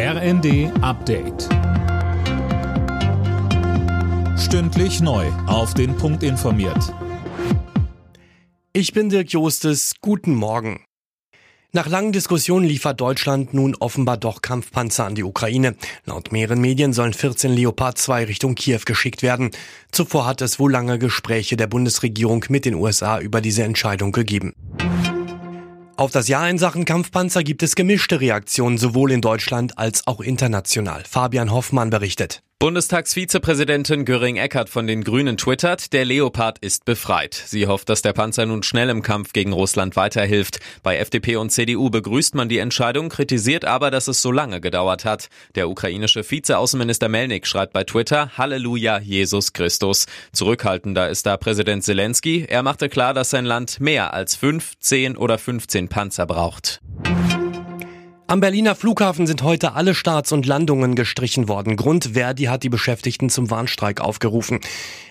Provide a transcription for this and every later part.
RND Update. Stündlich neu. Auf den Punkt informiert. Ich bin Dirk Jostes. Guten Morgen. Nach langen Diskussionen liefert Deutschland nun offenbar doch Kampfpanzer an die Ukraine. Laut mehreren Medien sollen 14 Leopard 2 Richtung Kiew geschickt werden. Zuvor hat es wohl lange Gespräche der Bundesregierung mit den USA über diese Entscheidung gegeben. Auf das Jahr in Sachen Kampfpanzer gibt es gemischte Reaktionen, sowohl in Deutschland als auch international. Fabian Hoffmann berichtet. Bundestagsvizepräsidentin Göring-Eckardt von den Grünen twittert, der Leopard ist befreit. Sie hofft, dass der Panzer nun schnell im Kampf gegen Russland weiterhilft. Bei FDP und CDU begrüßt man die Entscheidung, kritisiert aber, dass es so lange gedauert hat. Der ukrainische Vizeaußenminister Melnik schreibt bei Twitter, Halleluja, Jesus Christus. Zurückhaltender ist da Präsident Zelensky. Er machte klar, dass sein Land mehr als fünf, zehn oder 15 Panzer braucht. Am Berliner Flughafen sind heute alle Starts und Landungen gestrichen worden. Grund Verdi hat die Beschäftigten zum Warnstreik aufgerufen.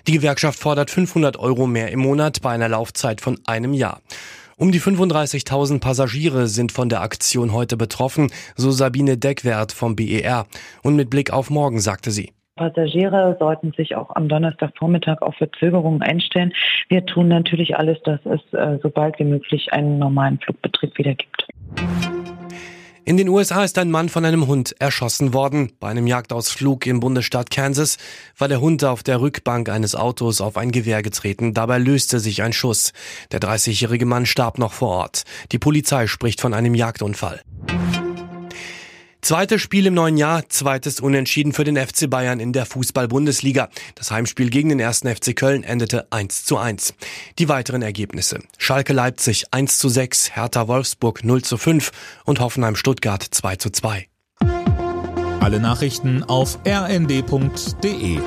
Die Gewerkschaft fordert 500 Euro mehr im Monat bei einer Laufzeit von einem Jahr. Um die 35.000 Passagiere sind von der Aktion heute betroffen, so Sabine Deckwert vom BER. Und mit Blick auf morgen sagte sie. Passagiere sollten sich auch am Donnerstagvormittag auf Verzögerungen einstellen. Wir tun natürlich alles, dass es äh, so wie möglich einen normalen Flugbetrieb wieder gibt. In den USA ist ein Mann von einem Hund erschossen worden. Bei einem Jagdausflug im Bundesstaat Kansas war der Hund auf der Rückbank eines Autos auf ein Gewehr getreten. Dabei löste sich ein Schuss. Der 30-jährige Mann starb noch vor Ort. Die Polizei spricht von einem Jagdunfall. Zweites Spiel im neuen Jahr, zweites Unentschieden für den FC Bayern in der Fußball-Bundesliga. Das Heimspiel gegen den ersten FC Köln endete 1 zu 1. Die weiteren Ergebnisse. Schalke Leipzig 1 zu 6, Hertha Wolfsburg 0 zu 5 und Hoffenheim Stuttgart 2 zu 2. Alle Nachrichten auf rnd.de